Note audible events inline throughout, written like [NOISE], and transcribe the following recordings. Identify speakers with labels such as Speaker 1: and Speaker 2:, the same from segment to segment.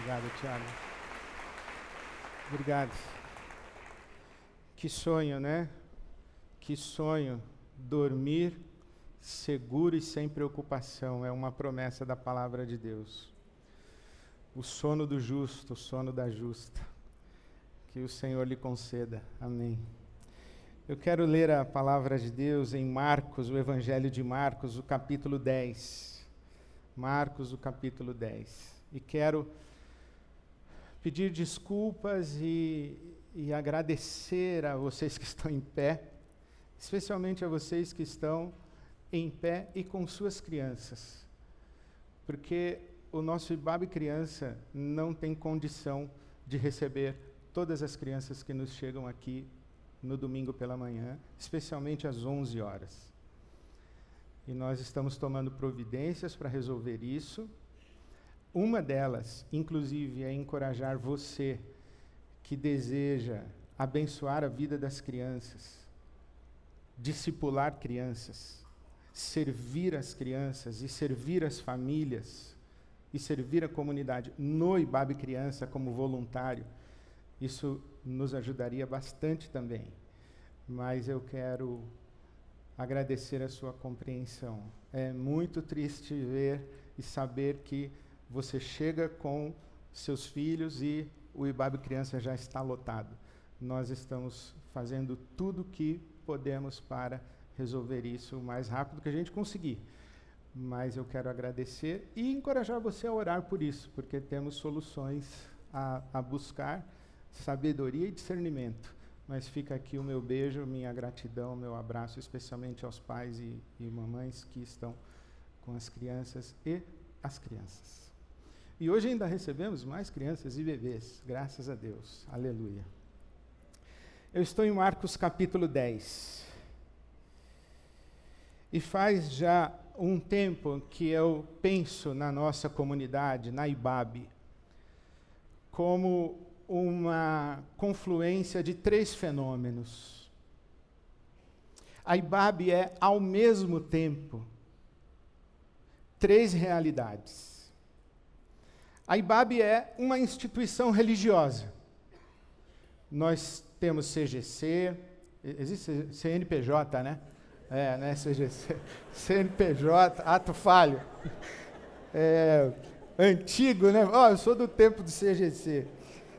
Speaker 1: Obrigado, Tiago. Obrigado. Que sonho, né? Que sonho dormir seguro e sem preocupação. É uma promessa da palavra de Deus. O sono do justo, o sono da justa. Que o Senhor lhe conceda. Amém. Eu quero ler a palavra de Deus em Marcos, o Evangelho de Marcos, o capítulo 10. Marcos, o capítulo 10. E quero pedir desculpas e, e agradecer a vocês que estão em pé, especialmente a vocês que estão em pé e com suas crianças, porque o nosso IBAB Criança não tem condição de receber todas as crianças que nos chegam aqui no domingo pela manhã, especialmente às 11 horas. E nós estamos tomando providências para resolver isso uma delas, inclusive, é encorajar você que deseja abençoar a vida das crianças, discipular crianças, servir as crianças e servir as famílias e servir a comunidade no IBAB Criança como voluntário. Isso nos ajudaria bastante também. Mas eu quero agradecer a sua compreensão. É muito triste ver e saber que você chega com seus filhos e o IBAB Criança já está lotado. Nós estamos fazendo tudo que podemos para resolver isso o mais rápido que a gente conseguir. Mas eu quero agradecer e encorajar você a orar por isso, porque temos soluções a, a buscar, sabedoria e discernimento. Mas fica aqui o meu beijo, minha gratidão, meu abraço, especialmente aos pais e, e mamães que estão com as crianças e as crianças. E hoje ainda recebemos mais crianças e bebês, graças a Deus. Aleluia. Eu estou em Marcos capítulo 10. E faz já um tempo que eu penso na nossa comunidade, na IBAB, como uma confluência de três fenômenos. A IBAB é, ao mesmo tempo, três realidades a IBAB é uma instituição religiosa. Nós temos CGC, existe CNPJ, né? É, né, CGC, CNPJ, [LAUGHS] ato falho. É, antigo, né? Oh, eu sou do tempo do CGC.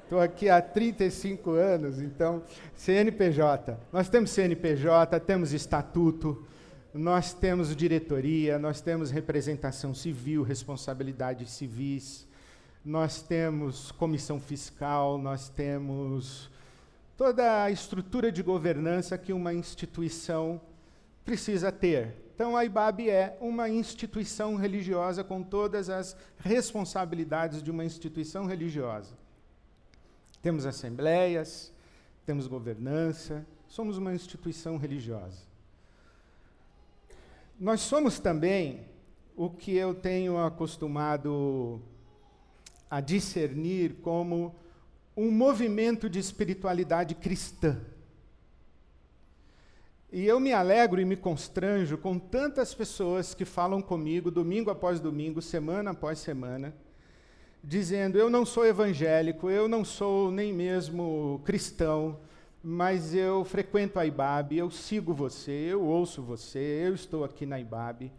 Speaker 1: Estou aqui há 35 anos, então, CNPJ. Nós temos CNPJ, temos estatuto, nós temos diretoria, nós temos representação civil, responsabilidades civis, nós temos comissão fiscal, nós temos toda a estrutura de governança que uma instituição precisa ter. Então, a IBAB é uma instituição religiosa com todas as responsabilidades de uma instituição religiosa. Temos assembleias, temos governança, somos uma instituição religiosa. Nós somos também o que eu tenho acostumado a discernir como um movimento de espiritualidade cristã. E eu me alegro e me constranjo com tantas pessoas que falam comigo domingo após domingo, semana após semana, dizendo: Eu não sou evangélico, eu não sou nem mesmo cristão, mas eu frequento a IBAB, eu sigo você, eu ouço você, eu estou aqui na IBAB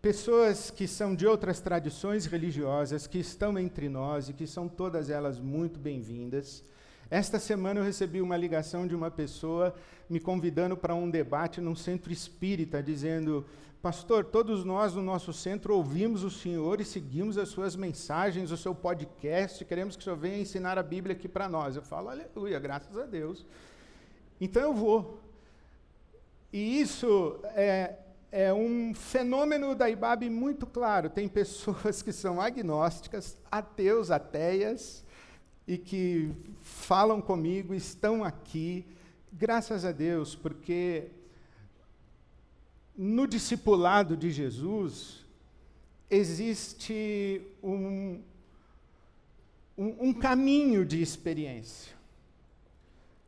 Speaker 1: pessoas que são de outras tradições religiosas, que estão entre nós e que são todas elas muito bem-vindas. Esta semana eu recebi uma ligação de uma pessoa me convidando para um debate num centro espírita, dizendo: Pastor, todos nós no nosso centro ouvimos o Senhor e seguimos as suas mensagens, o seu podcast, queremos que o Senhor venha ensinar a Bíblia aqui para nós. Eu falo, aleluia, graças a Deus. Então eu vou. E isso é, é um fenômeno da IBAB muito claro. Tem pessoas que são agnósticas, ateus, ateias, e que falam comigo, estão aqui, graças a Deus, porque no discipulado de Jesus existe um, um, um caminho de experiência.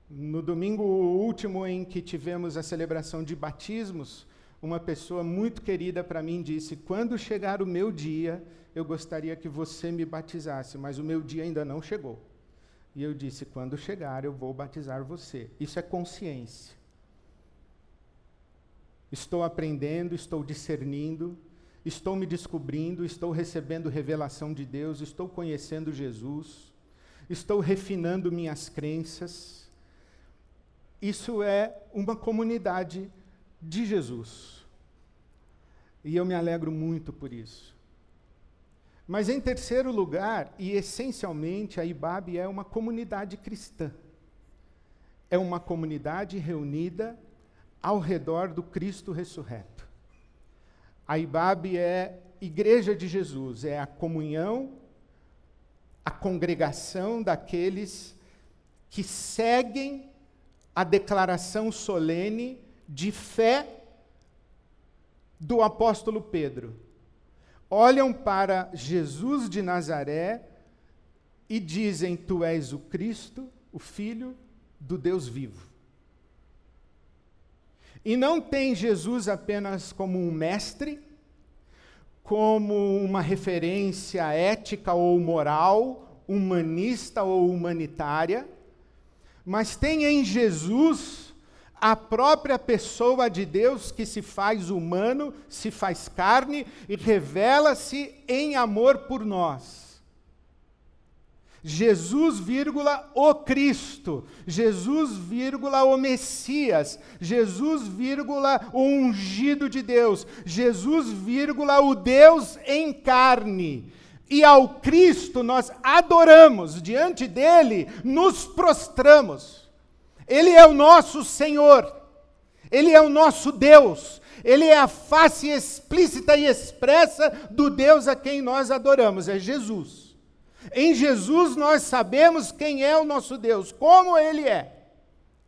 Speaker 1: No domingo último em que tivemos a celebração de batismos, uma pessoa muito querida para mim disse: Quando chegar o meu dia, eu gostaria que você me batizasse, mas o meu dia ainda não chegou. E eu disse: Quando chegar, eu vou batizar você. Isso é consciência. Estou aprendendo, estou discernindo, estou me descobrindo, estou recebendo revelação de Deus, estou conhecendo Jesus, estou refinando minhas crenças. Isso é uma comunidade de Jesus. E eu me alegro muito por isso. Mas em terceiro lugar, e essencialmente, a IBAB é uma comunidade cristã. É uma comunidade reunida ao redor do Cristo ressurreto. A IBAB é Igreja de Jesus, é a comunhão, a congregação daqueles que seguem a declaração solene de fé do apóstolo Pedro. Olham para Jesus de Nazaré e dizem: Tu és o Cristo, o Filho do Deus vivo. E não tem Jesus apenas como um mestre, como uma referência ética ou moral, humanista ou humanitária, mas tem em Jesus a própria pessoa de Deus que se faz humano, se faz carne e revela-se em amor por nós. Jesus, vírgula, o Cristo, Jesus, vírgula, o Messias, Jesus, vírgula, o ungido de Deus, Jesus, vírgula, o Deus em carne. E ao Cristo nós adoramos, diante dele nos prostramos. Ele é o nosso Senhor, Ele é o nosso Deus, Ele é a face explícita e expressa do Deus a quem nós adoramos, é Jesus. Em Jesus nós sabemos quem é o nosso Deus, como Ele é.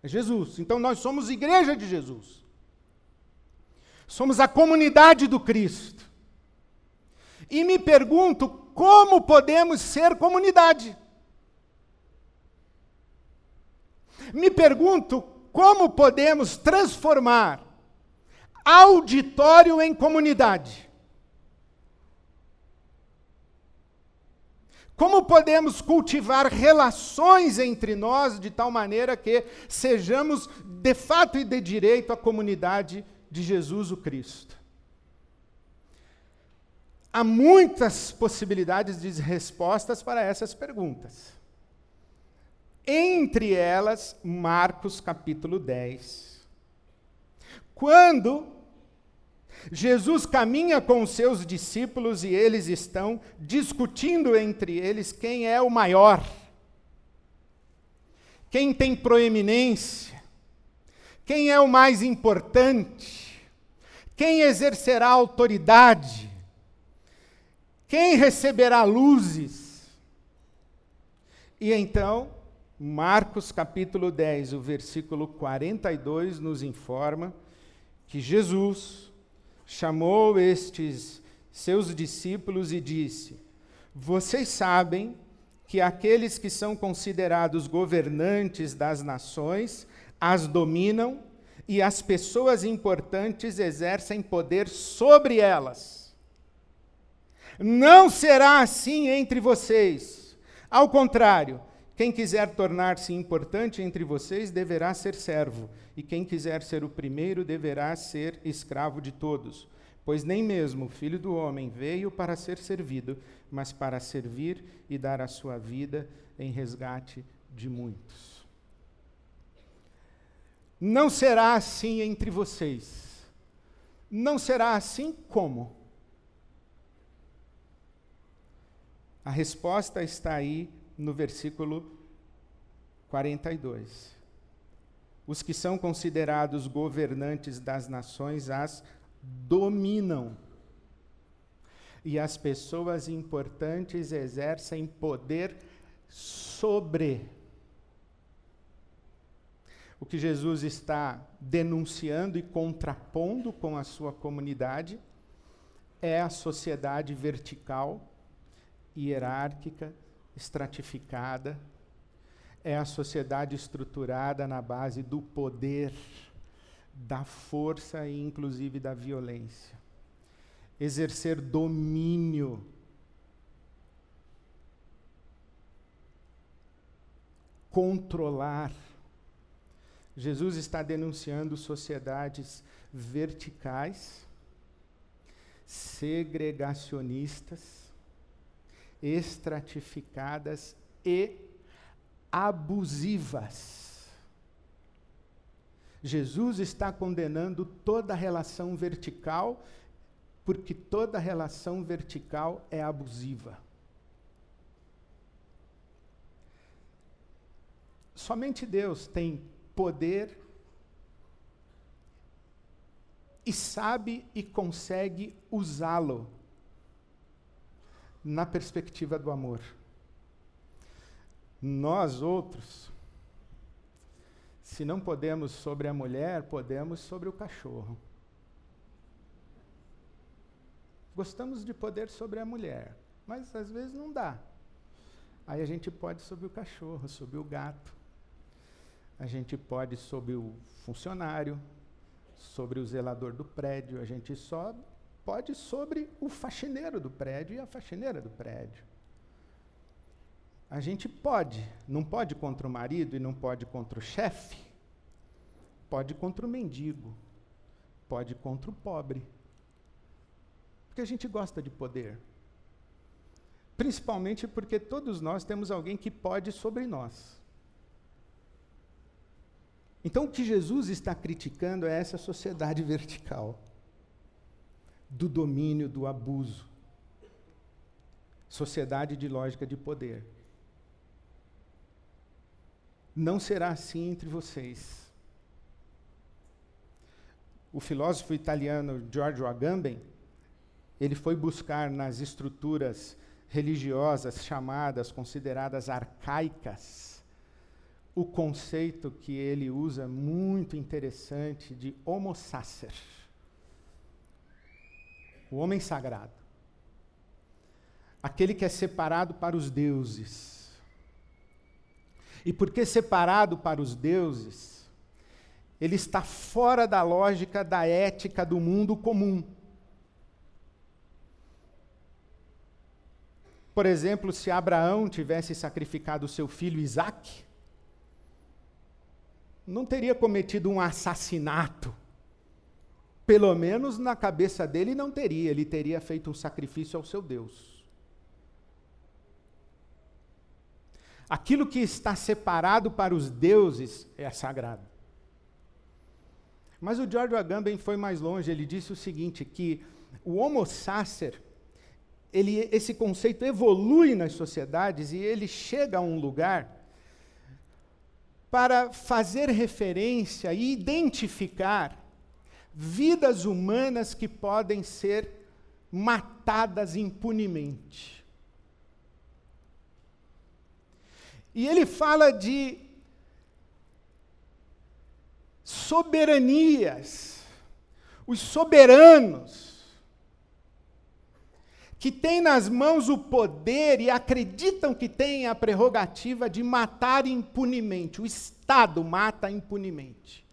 Speaker 1: É Jesus. Então nós somos igreja de Jesus. Somos a comunidade do Cristo. E me pergunto como podemos ser comunidade. Me pergunto como podemos transformar auditório em comunidade. Como podemos cultivar relações entre nós de tal maneira que sejamos, de fato e de direito, a comunidade de Jesus o Cristo? Há muitas possibilidades de respostas para essas perguntas. Entre elas, Marcos capítulo 10. Quando Jesus caminha com os seus discípulos e eles estão discutindo entre eles quem é o maior, quem tem proeminência, quem é o mais importante, quem exercerá autoridade, quem receberá luzes. E então, Marcos capítulo 10, o versículo 42 nos informa que Jesus chamou estes seus discípulos e disse: Vocês sabem que aqueles que são considerados governantes das nações as dominam e as pessoas importantes exercem poder sobre elas. Não será assim entre vocês. Ao contrário, quem quiser tornar-se importante entre vocês deverá ser servo, e quem quiser ser o primeiro deverá ser escravo de todos. Pois nem mesmo o filho do homem veio para ser servido, mas para servir e dar a sua vida em resgate de muitos. Não será assim entre vocês. Não será assim como? A resposta está aí no versículo 42. Os que são considerados governantes das nações as dominam. E as pessoas importantes exercem poder sobre. O que Jesus está denunciando e contrapondo com a sua comunidade é a sociedade vertical, hierárquica, estratificada, é a sociedade estruturada na base do poder, da força e inclusive da violência. Exercer domínio. Controlar. Jesus está denunciando sociedades verticais, segregacionistas, estratificadas e abusivas. Jesus está condenando toda relação vertical, porque toda relação vertical é abusiva. Somente Deus tem poder e sabe e consegue usá-lo na perspectiva do amor. Nós outros, se não podemos sobre a mulher, podemos sobre o cachorro. Gostamos de poder sobre a mulher, mas às vezes não dá. Aí a gente pode sobre o cachorro, sobre o gato. A gente pode sobre o funcionário, sobre o zelador do prédio, a gente só pode sobre o faxineiro do prédio e a faxineira do prédio. A gente pode, não pode contra o marido e não pode contra o chefe, pode contra o mendigo, pode contra o pobre. Porque a gente gosta de poder. Principalmente porque todos nós temos alguém que pode sobre nós. Então, o que Jesus está criticando é essa sociedade [LAUGHS] vertical do domínio, do abuso. Sociedade de lógica de poder. Não será assim entre vocês. O filósofo italiano Giorgio Agamben, ele foi buscar nas estruturas religiosas chamadas, consideradas arcaicas, o conceito que ele usa muito interessante de homo sacer. O homem sagrado. Aquele que é separado para os deuses. E porque separado para os deuses, ele está fora da lógica da ética do mundo comum. Por exemplo, se Abraão tivesse sacrificado seu filho Isaque, não teria cometido um assassinato. Pelo menos na cabeça dele não teria, ele teria feito um sacrifício ao seu Deus. Aquilo que está separado para os deuses é sagrado. Mas o George Agamben foi mais longe, ele disse o seguinte, que o homo sacer, ele, esse conceito evolui nas sociedades e ele chega a um lugar para fazer referência e identificar vidas humanas que podem ser matadas impunemente. E ele fala de soberanias, os soberanos, que têm nas mãos o poder e acreditam que têm a prerrogativa de matar impunemente. O Estado mata impunemente.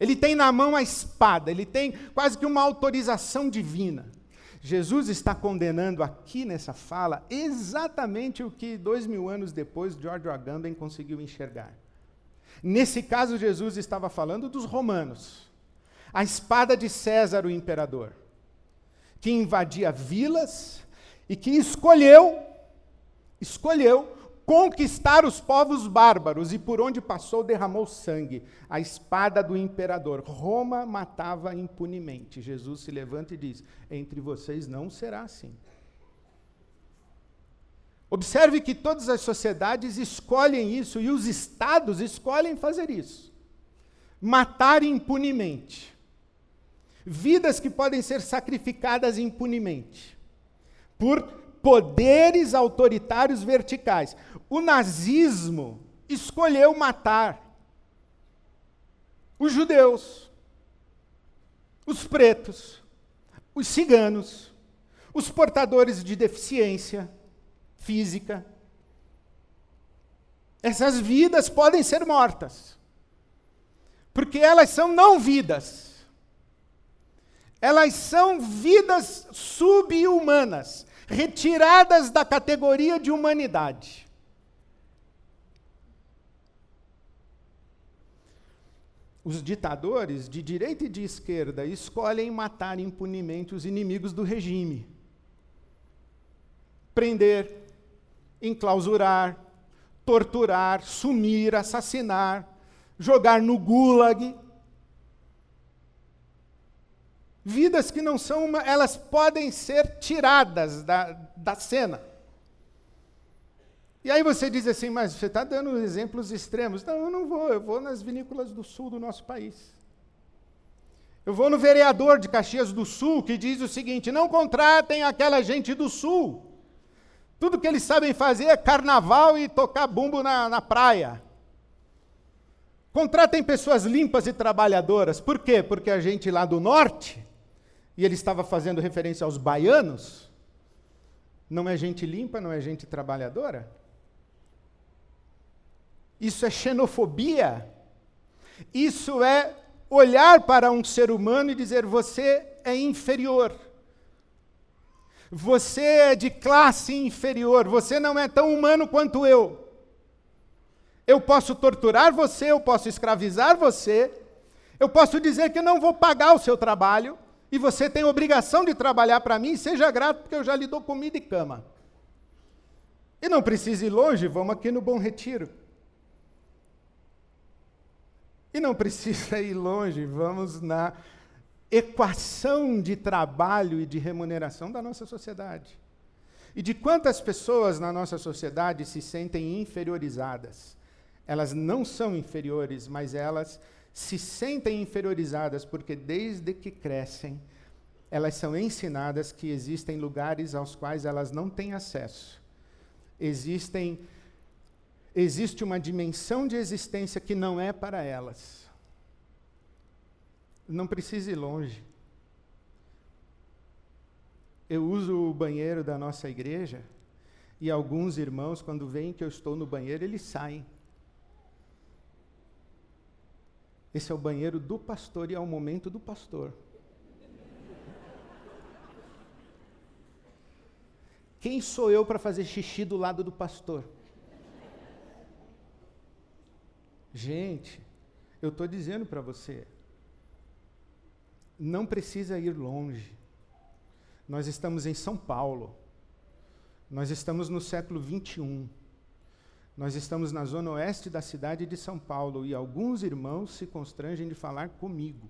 Speaker 1: Ele tem na mão a espada, ele tem quase que uma autorização divina. Jesus está condenando aqui nessa fala exatamente o que dois mil anos depois George Agamben conseguiu enxergar. Nesse caso, Jesus estava falando dos romanos. A espada de César, o imperador que invadia vilas e que escolheu, escolheu conquistar os povos bárbaros e por onde passou derramou sangue, a espada do imperador. Roma matava impunemente. Jesus se levanta e diz: Entre vocês não será assim. Observe que todas as sociedades escolhem isso e os estados escolhem fazer isso. Matar impunemente vidas que podem ser sacrificadas impunemente por poderes autoritários verticais. O nazismo escolheu matar os judeus, os pretos, os ciganos, os portadores de deficiência física. Essas vidas podem ser mortas. Porque elas são não vidas. Elas são vidas subhumanas, retiradas da categoria de humanidade. Os ditadores, de direita e de esquerda, escolhem matar impunemente os inimigos do regime. Prender, enclausurar, torturar, sumir, assassinar, jogar no gulag. Vidas que não são, uma, elas podem ser tiradas da, da cena. E aí você diz assim, mas você está dando exemplos extremos. Não, eu não vou, eu vou nas vinícolas do sul do nosso país. Eu vou no vereador de Caxias do Sul que diz o seguinte: não contratem aquela gente do sul. Tudo que eles sabem fazer é carnaval e tocar bumbo na, na praia. Contratem pessoas limpas e trabalhadoras. Por quê? Porque a gente lá do norte, e ele estava fazendo referência aos baianos, não é gente limpa, não é gente trabalhadora? Isso é xenofobia. Isso é olhar para um ser humano e dizer: você é inferior. Você é de classe inferior. Você não é tão humano quanto eu. Eu posso torturar você, eu posso escravizar você, eu posso dizer que não vou pagar o seu trabalho, e você tem obrigação de trabalhar para mim, seja grato, porque eu já lhe dou comida e cama. E não precisa ir longe, vamos aqui no Bom Retiro. E não precisa [LAUGHS] ir longe, vamos na equação de trabalho e de remuneração da nossa sociedade. E de quantas pessoas na nossa sociedade se sentem inferiorizadas? Elas não são inferiores, mas elas se sentem inferiorizadas porque desde que crescem, elas são ensinadas que existem lugares aos quais elas não têm acesso. Existem existe uma dimensão de existência que não é para elas. Não precisa ir longe. Eu uso o banheiro da nossa igreja e alguns irmãos, quando veem que eu estou no banheiro, eles saem. Esse é o banheiro do pastor e é o momento do pastor. Quem sou eu para fazer xixi do lado do pastor? Gente, eu estou dizendo para você, não precisa ir longe. Nós estamos em São Paulo. Nós estamos no século 21. Nós estamos na zona oeste da cidade de São Paulo e alguns irmãos se constrangem de falar comigo.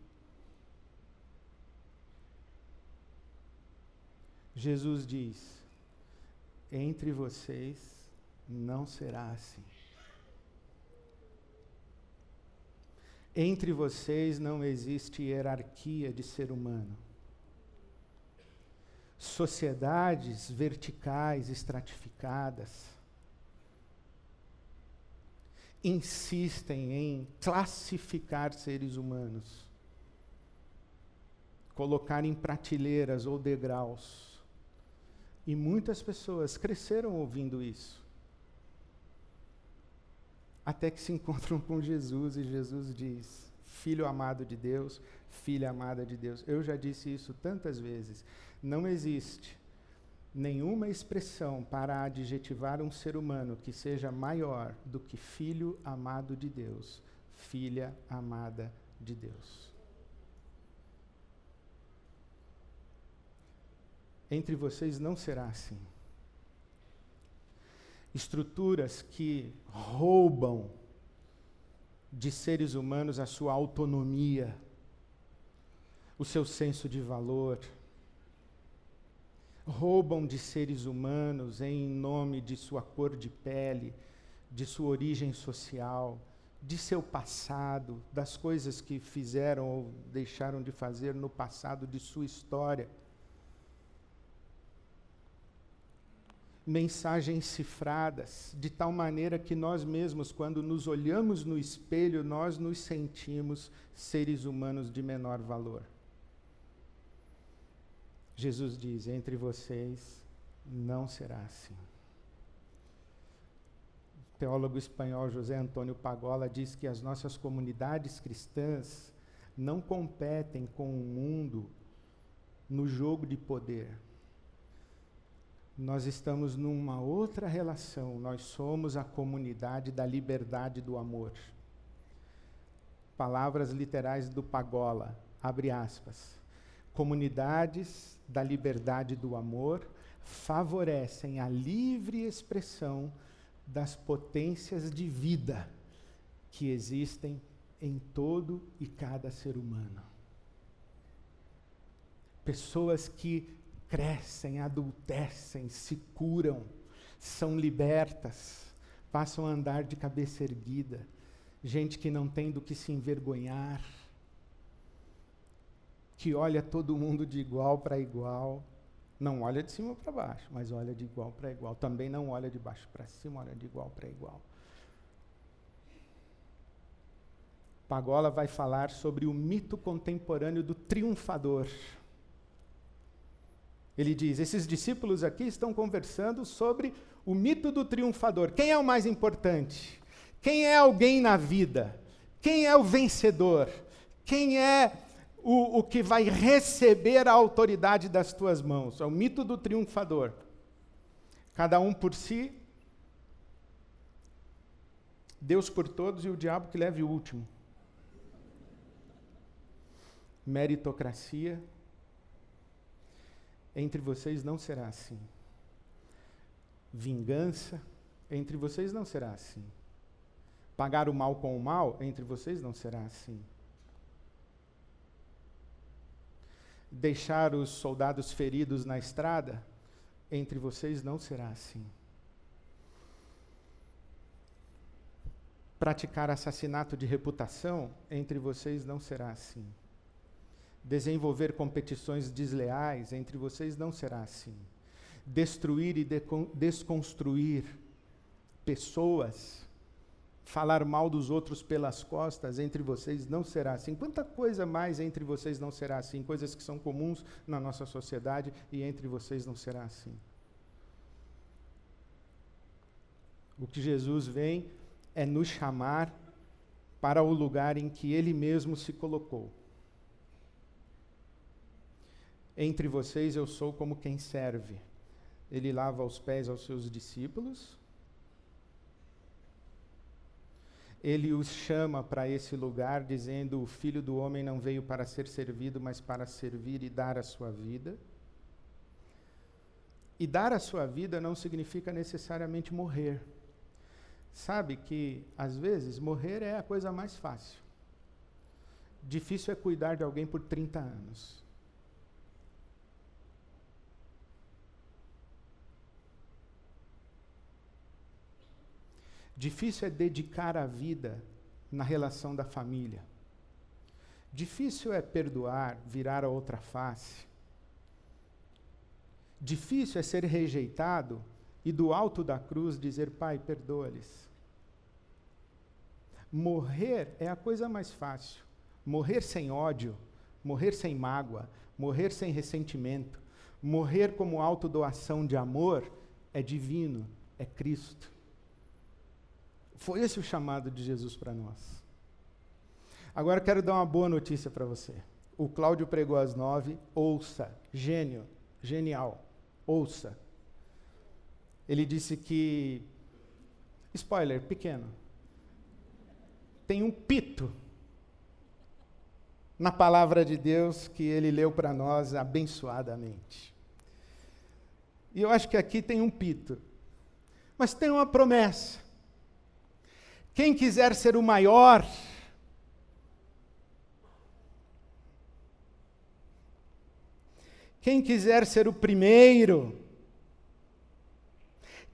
Speaker 1: Jesus diz: Entre vocês não será assim. Entre vocês não existe hierarquia de ser humano. Sociedades verticais, estratificadas, insistem em classificar seres humanos, colocar em prateleiras ou degraus. E muitas pessoas cresceram ouvindo isso até que se encontram com Jesus e Jesus diz: Filho amado de Deus, filha amada de Deus. Eu já disse isso tantas vezes. Não existe nenhuma expressão para adjetivar um ser humano que seja maior do que filho amado de Deus, filha amada de Deus. Entre vocês não será assim estruturas que roubam de seres humanos a sua autonomia, o seu senso de valor. Roubam de seres humanos em nome de sua cor de pele, de sua origem social, de seu passado, das coisas que fizeram ou deixaram de fazer no passado de sua história. mensagens cifradas, de tal maneira que nós mesmos, quando nos olhamos no espelho, nós nos sentimos seres humanos de menor valor. Jesus diz: entre vocês não será assim. teólogo espanhol José Antônio Pagola diz que as nossas comunidades cristãs não competem com o mundo no jogo de poder. Nós estamos numa outra relação, nós somos a comunidade da liberdade do amor. Palavras literais do Pagola, abre aspas. Comunidades da liberdade do amor favorecem a livre expressão das potências de vida que existem em todo e cada ser humano. Pessoas que crescem, adultecem, se curam, são libertas, passam a andar de cabeça erguida, gente que não tem do que se envergonhar, que olha todo mundo de igual para igual, não olha de cima para baixo, mas olha de igual para igual. Também não olha de baixo para cima, olha de igual para igual. Pagola vai falar sobre o mito contemporâneo do triunfador. Ele diz: esses discípulos aqui estão conversando sobre o mito do triunfador. Quem é o mais importante? Quem é alguém na vida? Quem é o vencedor? Quem é o, o que vai receber a autoridade das tuas mãos? É o mito do triunfador. Cada um por si, Deus por todos e o diabo que leve o último meritocracia. Entre vocês não será assim. Vingança, entre vocês não será assim. Pagar o mal com o mal, entre vocês não será assim. Deixar os soldados feridos na estrada, entre vocês não será assim. Praticar assassinato de reputação, entre vocês não será assim desenvolver competições desleais entre vocês não será assim. Destruir e desconstruir pessoas, falar mal dos outros pelas costas entre vocês não será assim. Quanta coisa mais entre vocês não será assim? Coisas que são comuns na nossa sociedade e entre vocês não será assim. O que Jesus vem é nos chamar para o lugar em que Ele mesmo se colocou entre vocês eu sou como quem serve. Ele lava os pés aos seus discípulos. Ele os chama para esse lugar, dizendo: O filho do homem não veio para ser servido, mas para servir e dar a sua vida. E dar a sua vida não significa necessariamente morrer. Sabe que, às vezes, morrer é a coisa mais fácil. Difícil é cuidar de alguém por 30 anos. Difícil é dedicar a vida na relação da família. Difícil é perdoar, virar a outra face. Difícil é ser rejeitado e do alto da cruz dizer: Pai, perdoa-lhes. Morrer é a coisa mais fácil. Morrer sem ódio, morrer sem mágoa, morrer sem ressentimento, morrer como autodoação de amor é divino, é Cristo. Foi esse o chamado de Jesus para nós. Agora quero dar uma boa notícia para você. O Cláudio pregou às nove, ouça, gênio, genial, ouça. Ele disse que, spoiler, pequeno, tem um pito na palavra de Deus que ele leu para nós abençoadamente. E eu acho que aqui tem um pito, mas tem uma promessa. Quem quiser ser o maior, quem quiser ser o primeiro,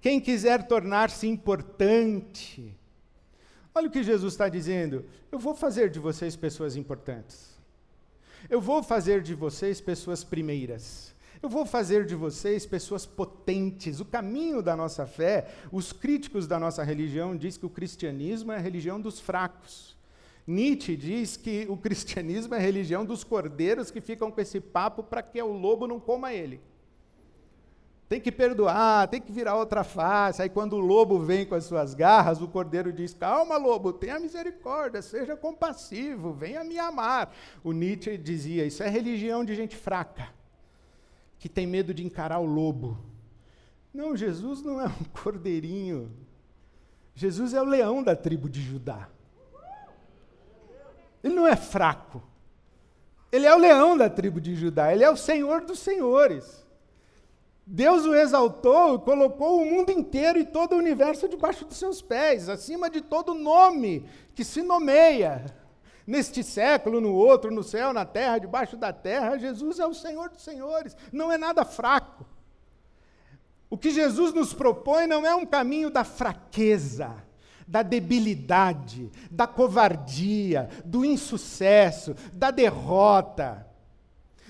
Speaker 1: quem quiser tornar-se importante, olha o que Jesus está dizendo: eu vou fazer de vocês pessoas importantes, eu vou fazer de vocês pessoas primeiras. Eu vou fazer de vocês pessoas potentes. O caminho da nossa fé, os críticos da nossa religião dizem que o cristianismo é a religião dos fracos. Nietzsche diz que o cristianismo é a religião dos cordeiros que ficam com esse papo para que o lobo não coma ele. Tem que perdoar, tem que virar outra face. Aí, quando o lobo vem com as suas garras, o cordeiro diz: Calma, lobo, tenha misericórdia, seja compassivo, venha me amar. O Nietzsche dizia: Isso é religião de gente fraca, que tem medo de encarar o lobo. Não, Jesus não é um [LAUGHS] cordeirinho. Jesus é o leão da tribo de Judá. Ele não é fraco. Ele é o leão da tribo de Judá. Ele é o Senhor dos senhores. Deus o exaltou colocou o mundo inteiro e todo o universo debaixo dos seus pés, acima de todo nome que se nomeia. Neste século, no outro, no céu, na terra, debaixo da terra, Jesus é o Senhor dos senhores, não é nada fraco. O que Jesus nos propõe não é um caminho da fraqueza, da debilidade, da covardia, do insucesso, da derrota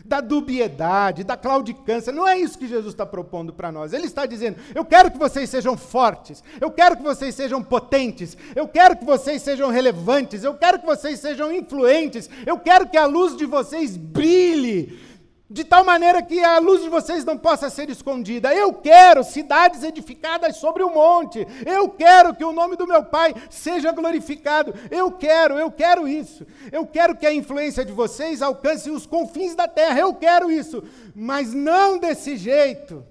Speaker 1: da dubiedade, da claudicância. Não é isso que Jesus está propondo para nós. Ele está dizendo: eu quero que vocês sejam fortes, eu quero que vocês sejam potentes, eu quero que vocês sejam relevantes, eu quero que vocês sejam influentes, eu quero que a luz de vocês brilhe de tal maneira que a luz de vocês não possa ser escondida. Eu quero cidades edificadas sobre o um monte. Eu quero que o nome do meu Pai seja glorificado. Eu quero, eu quero isso. Eu quero que a influência de vocês alcance os confins da terra. Eu quero isso, mas não desse jeito.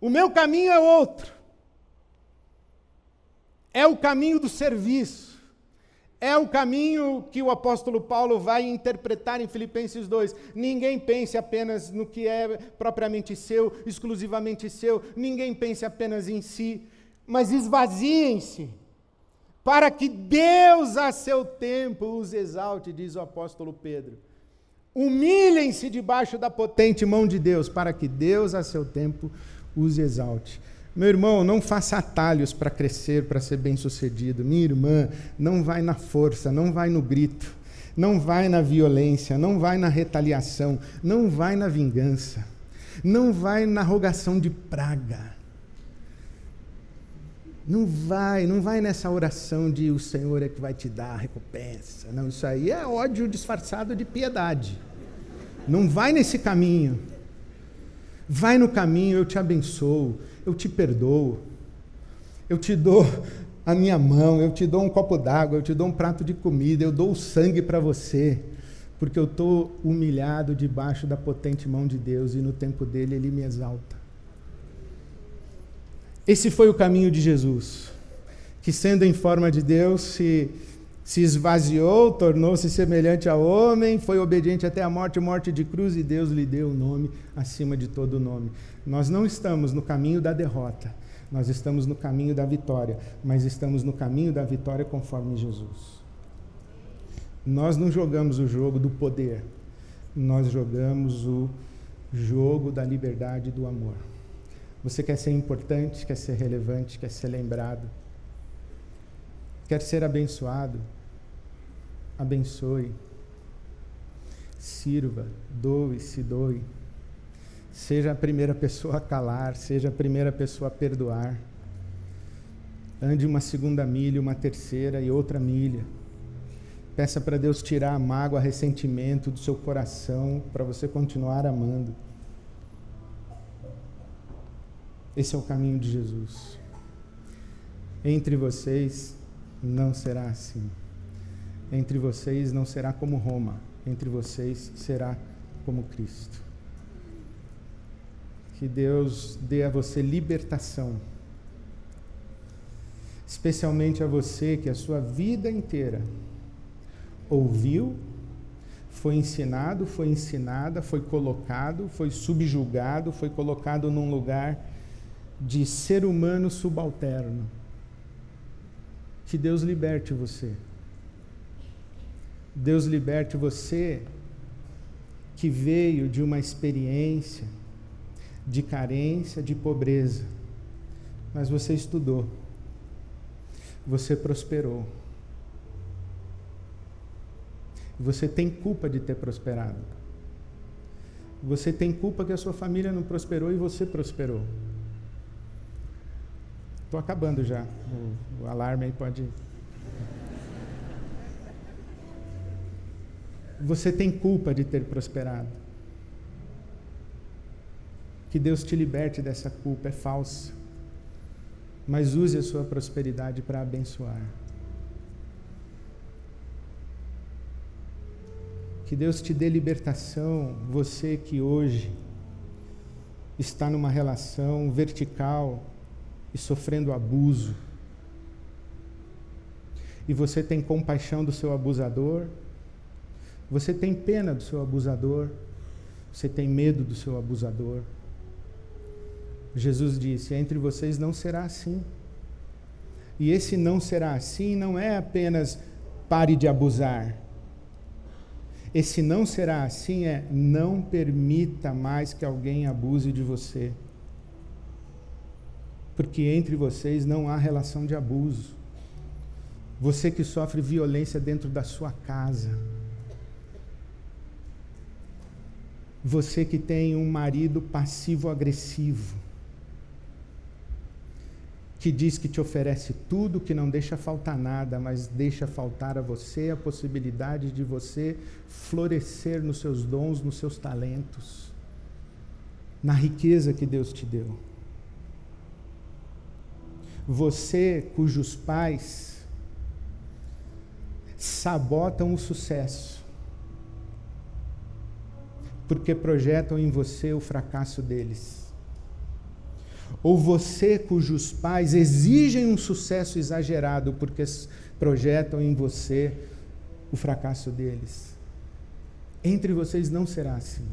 Speaker 1: O meu caminho é outro. É o caminho do serviço. É o caminho que o apóstolo Paulo vai interpretar em Filipenses 2. Ninguém pense apenas no que é propriamente seu, exclusivamente seu. Ninguém pense apenas em si. Mas esvaziem-se, para que Deus, a seu tempo, os exalte, diz o apóstolo Pedro. Humilhem-se debaixo da potente mão de Deus, para que Deus, a seu tempo, os exalte. Meu irmão, não faça atalhos para crescer, para ser bem-sucedido. Minha irmã, não vai na força, não vai no grito, não vai na violência, não vai na retaliação, não vai na vingança, não vai na rogação de praga. Não vai, não vai nessa oração de o Senhor é que vai te dar a recompensa. Não, isso aí é ódio disfarçado de piedade. Não vai nesse caminho. Vai no caminho, eu te abençoo eu te perdoo, eu te dou a minha mão, eu te dou um copo d'água, eu te dou um prato de comida, eu dou o sangue para você, porque eu estou humilhado debaixo da potente mão de Deus e no tempo dele ele me exalta. Esse foi o caminho de Jesus, que sendo em forma de Deus se, se esvaziou, tornou-se semelhante ao homem, foi obediente até a morte, morte de cruz, e Deus lhe deu o nome acima de todo nome. Nós não estamos no caminho da derrota, nós estamos no caminho da vitória, mas estamos no caminho da vitória conforme Jesus. Nós não jogamos o jogo do poder, nós jogamos o jogo da liberdade e do amor. Você quer ser importante, quer ser relevante, quer ser lembrado, quer ser abençoado? Abençoe, sirva, doe, se doe. Seja a primeira pessoa a calar, seja a primeira pessoa a perdoar. Ande uma segunda milha, uma terceira e outra milha. Peça para Deus tirar a mágoa, ressentimento do seu coração, para você continuar amando. Esse é o caminho de Jesus. Entre vocês não será assim. Entre vocês não será como Roma. Entre vocês será como Cristo. Que Deus dê a você libertação. Especialmente a você que a sua vida inteira ouviu, foi ensinado, foi ensinada, foi colocado, foi subjugado, foi colocado num lugar de ser humano subalterno. Que Deus liberte você. Deus liberte você que veio de uma experiência de carência, de pobreza. Mas você estudou, você prosperou. Você tem culpa de ter prosperado. Você tem culpa que a sua família não prosperou e você prosperou. Estou acabando já. O, o alarme aí pode. Você tem culpa de ter prosperado. Que Deus te liberte dessa culpa, é falsa. Mas use a sua prosperidade para abençoar. Que Deus te dê libertação, você que hoje está numa relação vertical e sofrendo abuso. E você tem compaixão do seu abusador, você tem pena do seu abusador, você tem medo do seu abusador. Jesus disse: Entre vocês não será assim. E esse não será assim não é apenas pare de abusar esse não será assim é não permita mais que alguém abuse de você. Porque entre vocês não há relação de abuso. Você que sofre violência dentro da sua casa. Você que tem um marido passivo-agressivo que diz que te oferece tudo, que não deixa faltar nada, mas deixa faltar a você a possibilidade de você florescer nos seus dons, nos seus talentos, na riqueza que Deus te deu. Você cujos pais sabotam o sucesso, porque projetam em você o fracasso deles ou você cujos pais exigem um sucesso exagerado porque projetam em você o fracasso deles. Entre vocês não será assim.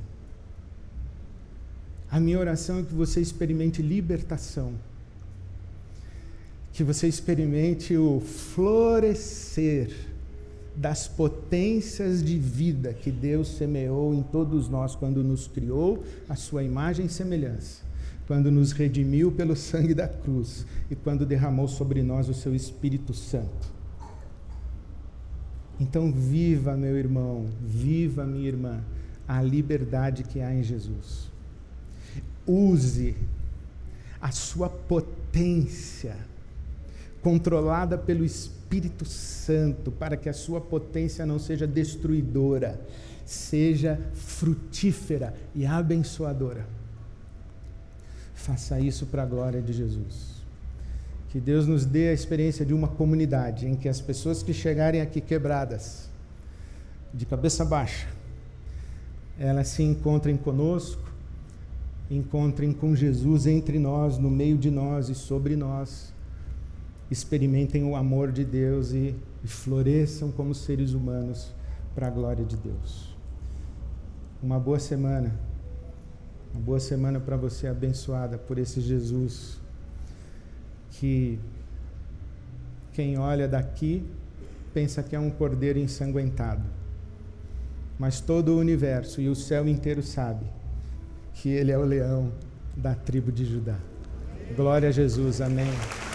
Speaker 1: A minha oração é que você experimente libertação. Que você experimente o florescer das potências de vida que Deus semeou em todos nós quando nos criou a sua imagem e semelhança quando nos redimiu pelo sangue da cruz e quando derramou sobre nós o seu Espírito Santo. Então, viva, meu irmão, viva, minha irmã, a liberdade que há em Jesus. Use a sua potência, controlada pelo Espírito Santo, para que a sua potência não seja destruidora, seja frutífera e abençoadora. Faça isso para a glória de Jesus. Que Deus nos dê a experiência de uma comunidade em que as pessoas que chegarem aqui quebradas, de cabeça baixa, elas se encontrem conosco, encontrem com Jesus entre nós, no meio de nós e sobre nós, experimentem o amor de Deus e, e floresçam como seres humanos para a glória de Deus. Uma boa semana. Uma boa semana para você, abençoada por esse Jesus que quem olha daqui pensa que é um cordeiro ensanguentado. Mas todo o universo e o céu inteiro sabe que ele é o leão da tribo de Judá. Glória a Jesus. Amém. Amém.